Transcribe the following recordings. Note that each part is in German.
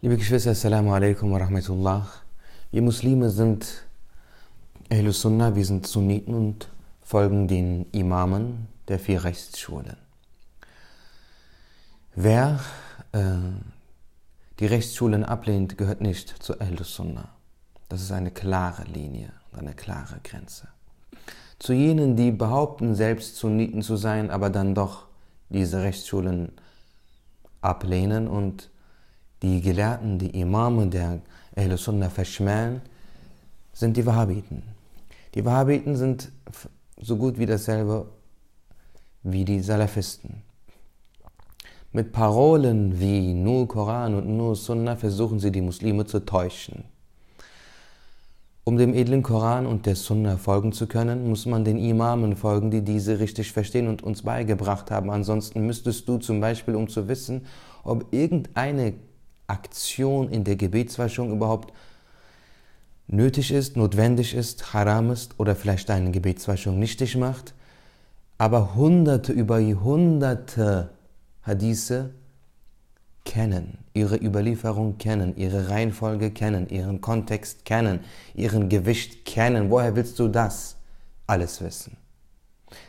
Liebe Geschwister, Assalamu alaikum wa rahmatullah. Wir Muslime sind Ahlus Sunnah, wir sind Sunniten und folgen den Imamen der vier Rechtsschulen. Wer äh, die Rechtsschulen ablehnt, gehört nicht zu Ahlus Sunnah. Das ist eine klare Linie, eine klare Grenze. Zu jenen, die behaupten, selbst Sunniten zu sein, aber dann doch diese Rechtsschulen ablehnen und die Gelehrten, die Imame der Ahl Sunnah verschmähen, sind die Wahhabiten. Die Wahhabiten sind so gut wie dasselbe wie die Salafisten. Mit Parolen wie nur Koran und nur Sunnah versuchen sie die Muslime zu täuschen. Um dem edlen Koran und der Sunna folgen zu können, muss man den Imamen folgen, die diese richtig verstehen und uns beigebracht haben. Ansonsten müsstest du zum Beispiel, um zu wissen, ob irgendeine Aktion in der Gebetswaschung überhaupt nötig ist, notwendig ist, haram ist oder vielleicht deine Gebetswaschung nichtig macht, aber hunderte über hunderte Hadithe kennen, ihre Überlieferung kennen, ihre Reihenfolge kennen, ihren Kontext kennen, ihren Gewicht kennen. Woher willst du das alles wissen?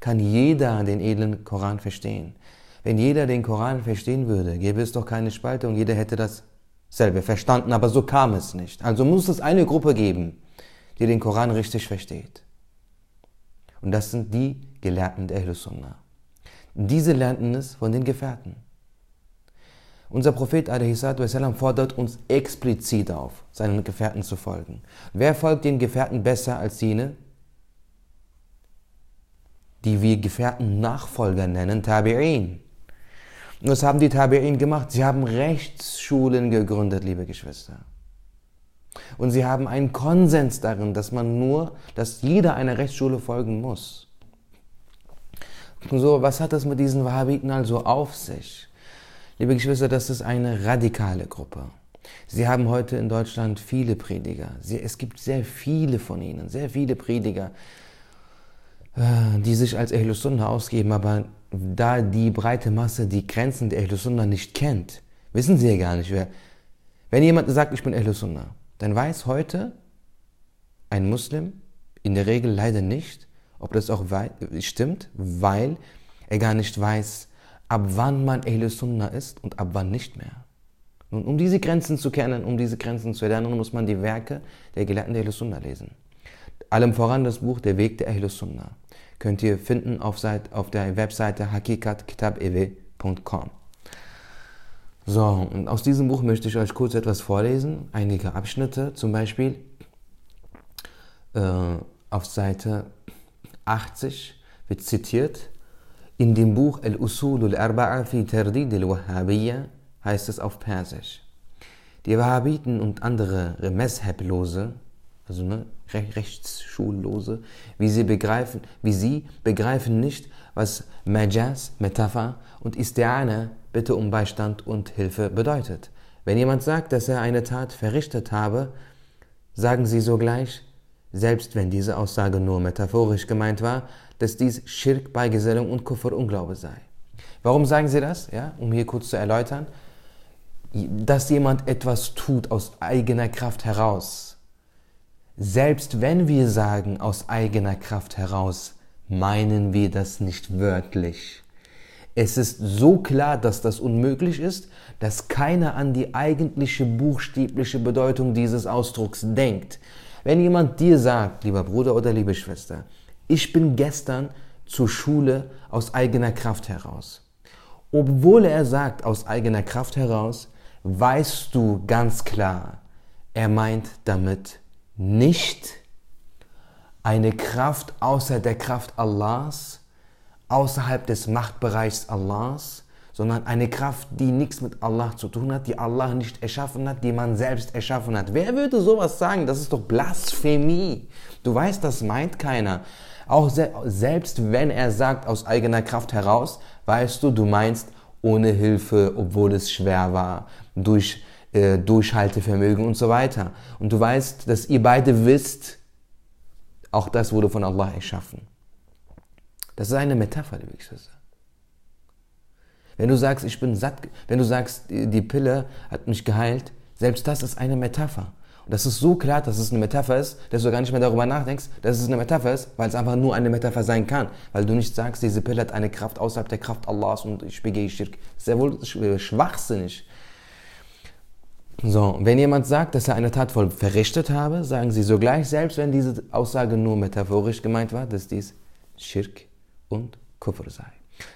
Kann jeder den edlen Koran verstehen? Wenn jeder den Koran verstehen würde, gäbe es doch keine Spaltung, jeder hätte dasselbe verstanden, aber so kam es nicht. Also muss es eine Gruppe geben, die den Koran richtig versteht. Und das sind die Gelehrten der Ahlus. Diese lernten es von den Gefährten. Unser Prophet a.s. fordert uns explizit auf, seinen Gefährten zu folgen. Wer folgt den Gefährten besser als jene, die wir Gefährten Nachfolger nennen, Tabi'in? Und was haben die Tabi'in gemacht? Sie haben Rechtsschulen gegründet, liebe Geschwister. Und sie haben einen Konsens darin, dass man nur, dass jeder einer Rechtsschule folgen muss. Und so, was hat das mit diesen Wahhabiten also auf sich? Liebe Geschwister, das ist eine radikale Gruppe. Sie haben heute in Deutschland viele Prediger. Sie, es gibt sehr viele von ihnen, sehr viele Prediger, die sich als Ahlus ausgeben, aber da die breite Masse die Grenzen der Ahlus nicht kennt, wissen sie ja gar nicht, wer. Wenn jemand sagt, ich bin Ahlus dann weiß heute ein Muslim in der Regel leider nicht, ob das auch stimmt, weil er gar nicht weiß, ab wann man Ahlus ist und ab wann nicht mehr. Nun, um diese Grenzen zu kennen, um diese Grenzen zu lernen, muss man die Werke der Gelehrten der Ahlus lesen. Allem voran das Buch Der Weg der Ahlus Sunnah könnt ihr finden auf, Seite, auf der Webseite hakikatkitabewe.com. So, und aus diesem Buch möchte ich euch kurz etwas vorlesen, einige Abschnitte, zum Beispiel äh, auf Seite 80 wird zitiert, in dem Buch Al-Usul al-Arba'a fi Tardid al-Wahhabiyya heißt es auf Persisch. Die Wahhabiten und andere Mezheblose also ne, Rechtsschullose, wie sie begreifen, wie sie begreifen nicht, was Majaz, Metapher und Istiane, Bitte um Beistand und Hilfe bedeutet. Wenn jemand sagt, dass er eine Tat verrichtet habe, sagen sie sogleich, selbst wenn diese Aussage nur metaphorisch gemeint war, dass dies Schirk, Beigesellung und Kufr, Unglaube sei. Warum sagen sie das? Ja, um hier kurz zu erläutern. Dass jemand etwas tut aus eigener Kraft heraus, selbst wenn wir sagen aus eigener Kraft heraus, meinen wir das nicht wörtlich. Es ist so klar, dass das unmöglich ist, dass keiner an die eigentliche buchstäbliche Bedeutung dieses Ausdrucks denkt. Wenn jemand dir sagt, lieber Bruder oder liebe Schwester, ich bin gestern zur Schule aus eigener Kraft heraus. Obwohl er sagt aus eigener Kraft heraus, weißt du ganz klar, er meint damit nicht eine Kraft außer der Kraft Allahs, außerhalb des Machtbereichs Allahs, sondern eine Kraft, die nichts mit Allah zu tun hat, die Allah nicht erschaffen hat, die man selbst erschaffen hat. Wer würde sowas sagen? Das ist doch Blasphemie. Du weißt, das meint keiner. Auch selbst wenn er sagt aus eigener Kraft heraus, weißt du, du meinst ohne Hilfe, obwohl es schwer war, durch äh, Durchhaltevermögen und so weiter. Und du weißt, dass ihr beide wisst, auch das wurde von Allah erschaffen. Das ist eine Metapher, liebe Geschwister. Wenn du sagst, ich bin satt, wenn du sagst, die Pille hat mich geheilt, Selbst das ist eine Metapher. Und das ist so klar, dass es eine Metapher ist, dass du gar nicht mehr darüber nachdenkst, dass es eine Metapher ist, weil es einfach nur eine Metapher sein kann. Weil du nicht sagst, diese Pille hat eine Kraft außerhalb der Kraft Allahs und ich begehe Schirk. Das ist ja wohl schwachsinnig. So, wenn jemand sagt, dass er eine Tat voll verrichtet habe, sagen sie sogleich, selbst wenn diese Aussage nur metaphorisch gemeint war, dass dies Schirk und Kufr sei.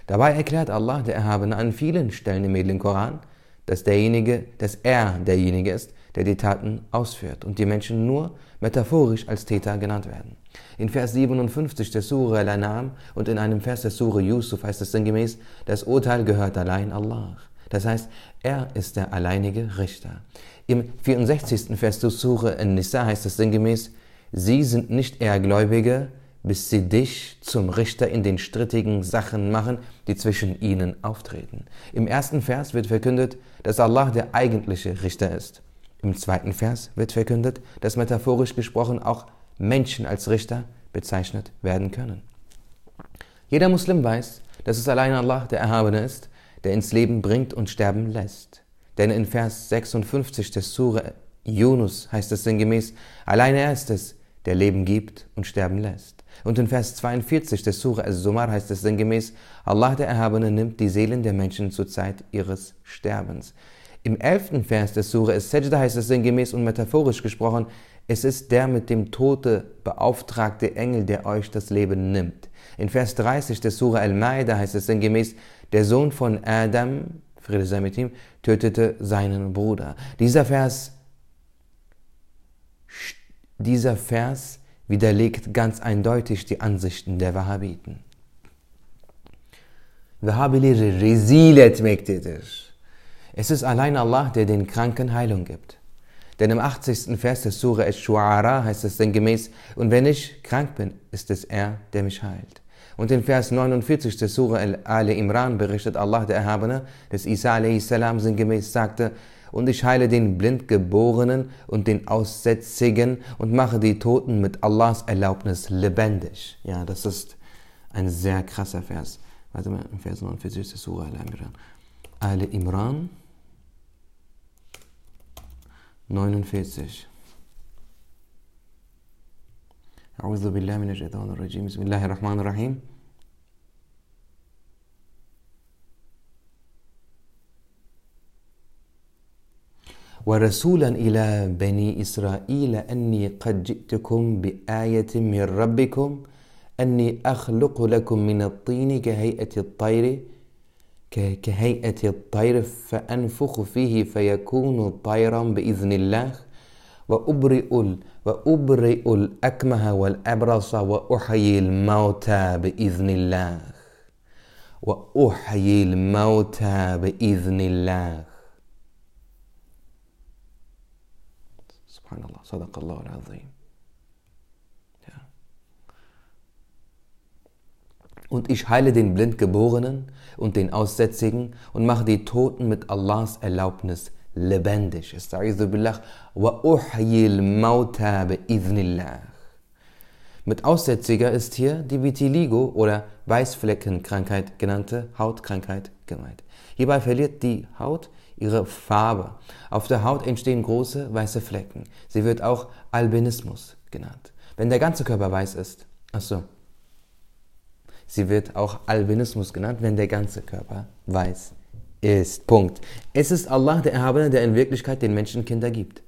Dabei erklärt Allah, der Erhabene, an vielen Stellen im edlen Koran, dass derjenige, dass er derjenige ist, der die Taten ausführt und die Menschen nur metaphorisch als Täter genannt werden. In Vers 57 der Sure Al-An'am und in einem Vers der Sure Yusuf heißt es sinngemäß, das Urteil gehört allein Allah. Das heißt, er ist der alleinige Richter. Im 64. Vers der Sure An-Nisa heißt es sinngemäß, sie sind nicht eher Gläubige, bis sie dich zum Richter in den strittigen Sachen machen, die zwischen ihnen auftreten. Im ersten Vers wird verkündet, dass Allah der eigentliche Richter ist. Im zweiten Vers wird verkündet, dass metaphorisch gesprochen auch Menschen als Richter bezeichnet werden können. Jeder Muslim weiß, dass es allein Allah der Erhabene ist, der ins Leben bringt und sterben lässt. Denn in Vers 56 des Sure Yunus heißt es sinngemäß, allein er ist es, der Leben gibt und sterben lässt. Und in Vers 42 des Surah Al-Zumar heißt es sinngemäß, Allah der Erhabene nimmt die Seelen der Menschen zur Zeit ihres Sterbens. Im elften Vers des Surah Al-Sajda heißt es sinngemäß und metaphorisch gesprochen, es ist der mit dem Tote beauftragte Engel, der euch das Leben nimmt. In Vers 30 des Surah Al-Ma'idah heißt es sinngemäß, der Sohn von Adam, Friede sei mit ihm, tötete seinen Bruder. Dieser Vers, dieser Vers widerlegt ganz eindeutig die Ansichten der Wahhabiten. Wahhabileri rezil etmektedir. Es ist allein Allah, der den Kranken Heilung gibt. Denn im 80. Vers des Surah Ash-Shu'ara heißt es sinngemäß, und wenn ich krank bin, ist es er, der mich heilt. Und in Vers 49 des Surah Al-Imran berichtet Allah, der Erhabene, dass Isa a.s. sinngemäß sagte, und ich heile den Blindgeborenen und den Aussätzigen und mache die Toten mit Allahs Erlaubnis lebendig. Ja, das ist ein sehr krasser Vers. Warte mal, Vers 49 der Surah Al-Imran. Al-Imran 49. أعوذ بالله من الشيطان الرجيم. بسم الله الرحمن الرحيم. ورسولا إلى بني إسرائيل أني قد جئتكم بآية من ربكم أني أخلق لكم من الطين كهيئة الطير كهيئة الطير فأنفخ فيه فيكون طيرا بإذن الله. وأبرئ وأبرئ الأكمه والأبرص وأحيي الموتى بإذن الله. وأحيي الموتى بإذن الله. سبحان الله. صدق الله العظيم. Und ich heile den Blindgeborenen und den Aussätzigen und mache die Toten mit Allahs Erlaubnis lebendig. bi'idhnillah. Mit Aussätziger ist hier die Vitiligo oder Weißfleckenkrankheit genannte Hautkrankheit gemeint. Hierbei verliert die Haut ihre Farbe. Auf der Haut entstehen große weiße Flecken. Sie wird auch Albinismus genannt. Wenn der ganze Körper weiß ist, achso, sie wird auch Albinismus genannt, wenn der ganze Körper weiß ist. Punkt. Es ist Allah, der Erhabene, der in Wirklichkeit den Menschen Kinder gibt.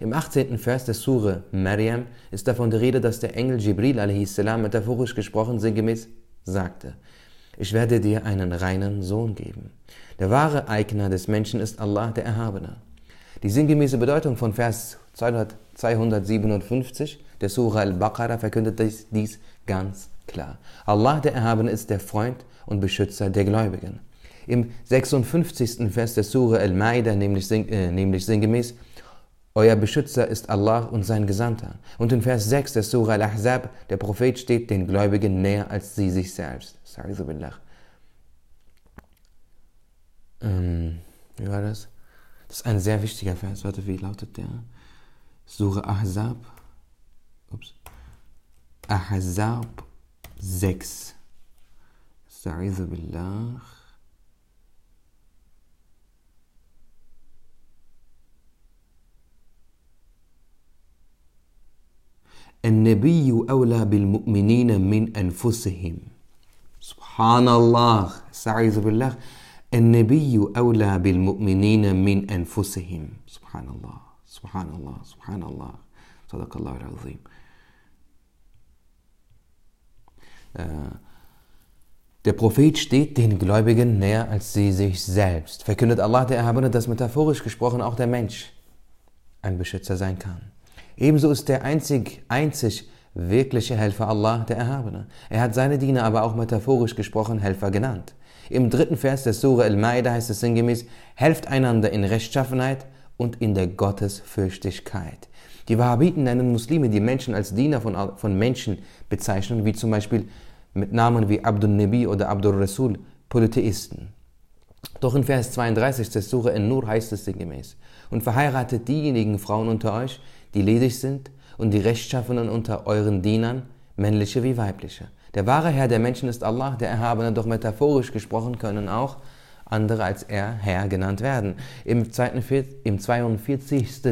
Im 18. Vers der Sure Maryam ist davon die Rede, dass der Engel Jibril a.s. metaphorisch gesprochen sinngemäß sagte, ich werde dir einen reinen Sohn geben. Der wahre Eigner des Menschen ist Allah, der Erhabene. Die sinngemäße Bedeutung von Vers 257 der Surah Al-Baqarah verkündet dies ganz klar. Allah, der Erhabene, ist der Freund und Beschützer der Gläubigen. Im 56. Vers der Surah Al-Ma'idah, nämlich, äh, nämlich sinngemäß, euer Beschützer ist Allah und sein Gesandter. Und in Vers 6 der Surah Al-Ahzab, der Prophet steht den Gläubigen näher als sie sich selbst. Ähm, wie war das? Das ist ein sehr wichtiger Vers. Warte, wie lautet der? Surah Ahzab. Ups. Ahzab 6. Billah. النبي أولى بالمؤمنين من أنفسهم سبحان الله استعيذ بالله النبي أولى بالمؤمنين من أنفسهم سبحان الله سبحان الله سبحان الله صدق الله العظيم Der Prophet steht den Gläubigen näher als sie sich selbst. Verkündet Allah der Erhabene, dass metaphorisch gesprochen auch der Mensch ein Beschützer sein kann. Ebenso ist der einzig, einzig wirkliche Helfer Allah der Erhabene. Er hat seine Diener aber auch metaphorisch gesprochen Helfer genannt. Im dritten Vers der Sura Al-Ma'idah heißt es sinngemäß, helft einander in Rechtschaffenheit und in der Gottesfürchtigkeit. Die Wahhabiten nennen Muslime, die Menschen als Diener von, von Menschen bezeichnen, wie zum Beispiel mit Namen wie Abdul Nabi oder Abdul Rasul, Polytheisten. Doch in Vers 32 des Surah An-Nur heißt es sinngemäß, und verheiratet diejenigen Frauen unter euch, die ledig sind, und die Rechtschaffenen unter euren Dienern, männliche wie weibliche. Der wahre Herr der Menschen ist Allah, der Erhabene, doch metaphorisch gesprochen können auch andere als er Herr genannt werden. Im 42.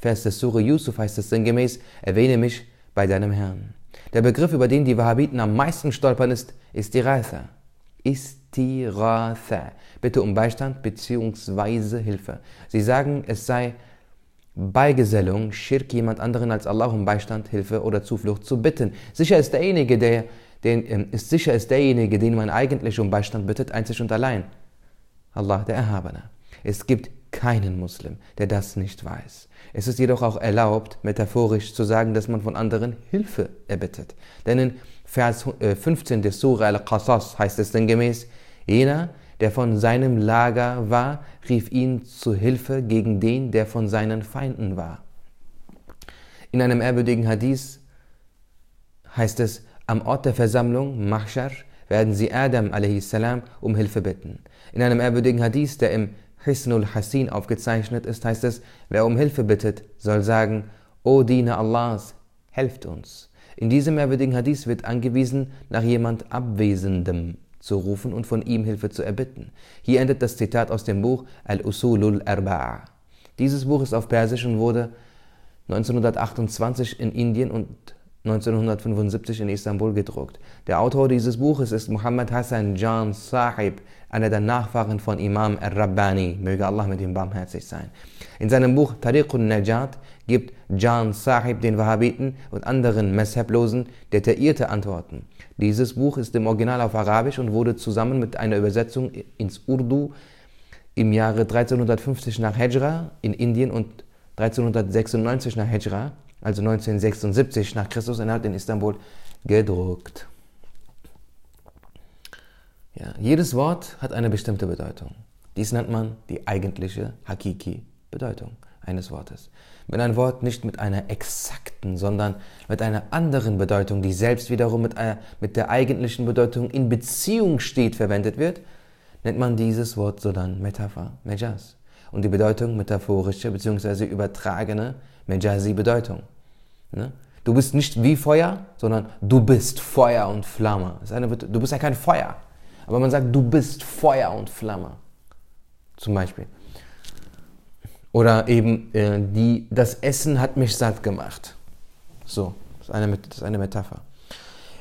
Vers des Surah Yusuf heißt es sinngemäß, erwähne mich bei deinem Herrn. Der Begriff, über den die Wahhabiten am meisten stolpern, ist Istiratha. Istiratha. Bitte um Beistand bzw. Hilfe. Sie sagen, es sei Beigesellung, Schirk, jemand anderen als Allah um Beistand, Hilfe oder Zuflucht zu bitten. Sicher ist derjenige, der, den, ähm, ist sicher ist derjenige, den man eigentlich um Beistand bittet, einzig und allein. Allah der Erhabene. Es gibt keinen Muslim, der das nicht weiß. Es ist jedoch auch erlaubt, metaphorisch zu sagen, dass man von anderen Hilfe erbittet. Denn in Vers 15 äh, des Surah Al-Qasas heißt es sinngemäß, jener, der von seinem Lager war, rief ihn zu Hilfe gegen den, der von seinen Feinden war. In einem ehrwürdigen Hadith heißt es, am Ort der Versammlung, Mahshar, werden sie Adam a.s. um Hilfe bitten. In einem ehrwürdigen Hadith, der im Hisnul Hasin aufgezeichnet ist, heißt es, wer um Hilfe bittet, soll sagen, O Diener Allahs, helft uns. In diesem ehrwürdigen Hadith wird angewiesen, nach jemand Abwesendem zu rufen und von ihm Hilfe zu erbitten. Hier endet das Zitat aus dem Buch Al-Usulul Arba'a. Dieses Buch ist auf Persisch und wurde 1928 in Indien und 1975 in Istanbul gedruckt. Der Autor dieses Buches ist Muhammad Hassan Jan Sahib, einer der Nachfahren von Imam al-Rabbani, möge Allah mit ihm barmherzig sein. In seinem Buch Tariqun Najat gibt Jan Sahib den Wahhabiten und anderen Mesheblosen detaillierte Antworten. Dieses Buch ist im Original auf Arabisch und wurde zusammen mit einer Übersetzung ins Urdu im Jahre 1350 nach Hijra in Indien und 1396 nach Hijra also 1976 nach Christus innerhalb in Istanbul gedruckt. Ja, jedes Wort hat eine bestimmte Bedeutung. Dies nennt man die eigentliche Hakiki-Bedeutung eines Wortes. Wenn ein Wort nicht mit einer exakten, sondern mit einer anderen Bedeutung, die selbst wiederum mit, einer, mit der eigentlichen Bedeutung in Beziehung steht, verwendet wird, nennt man dieses Wort so dann Metapher, Mejas. Und die Bedeutung metaphorische bzw. übertragene Mejazi-Bedeutung. Ne? Du bist nicht wie Feuer, sondern du bist Feuer und Flamme. Eine, du bist ja kein Feuer, aber man sagt, du bist Feuer und Flamme. Zum Beispiel. Oder eben, äh, die, das Essen hat mich satt gemacht. So, das ist, eine, das ist eine Metapher.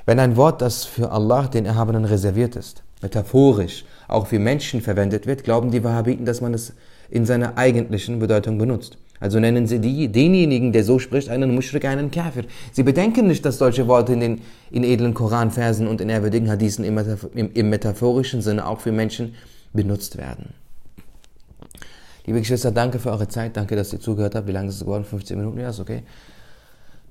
Wenn ein Wort, das für Allah, den Erhabenen, reserviert ist, metaphorisch auch für Menschen verwendet wird, glauben die Wahhabiten, dass man es in seiner eigentlichen Bedeutung benutzt. Also nennen sie die, denjenigen, der so spricht, einen Mushrik, einen Kafir. Sie bedenken nicht, dass solche Worte in den in edlen Koranversen und in ehrwürdigen Hadithen im, im, im metaphorischen Sinne auch für Menschen benutzt werden. Liebe Geschwister, danke für eure Zeit. Danke, dass ihr zugehört habt. Wie lange ist es geworden? 15 Minuten? Ja, ist okay.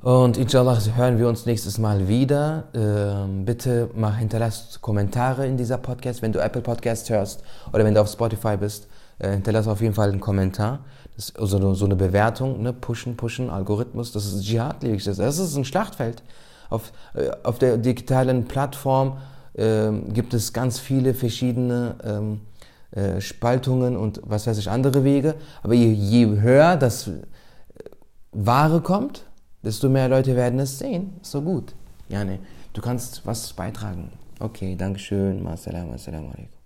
Und inshallah hören wir uns nächstes Mal wieder. Ähm, bitte mach, hinterlasst Kommentare in dieser Podcast, wenn du Apple Podcast hörst oder wenn du auf Spotify bist. Äh, hinterlass auf jeden Fall einen Kommentar. Das also so eine Bewertung, ne? pushen, pushen, Algorithmus, das ist Dschihad, liebe ich das. Das ist ein Schlachtfeld. Auf, äh, auf der digitalen Plattform äh, gibt es ganz viele verschiedene ähm, äh, Spaltungen und was weiß ich, andere Wege. Aber je, je höher das äh, Wahre kommt, desto mehr Leute werden es sehen. So gut. Ja, ne. Du kannst was beitragen. Okay, Dankeschön. Assalamu alaikum.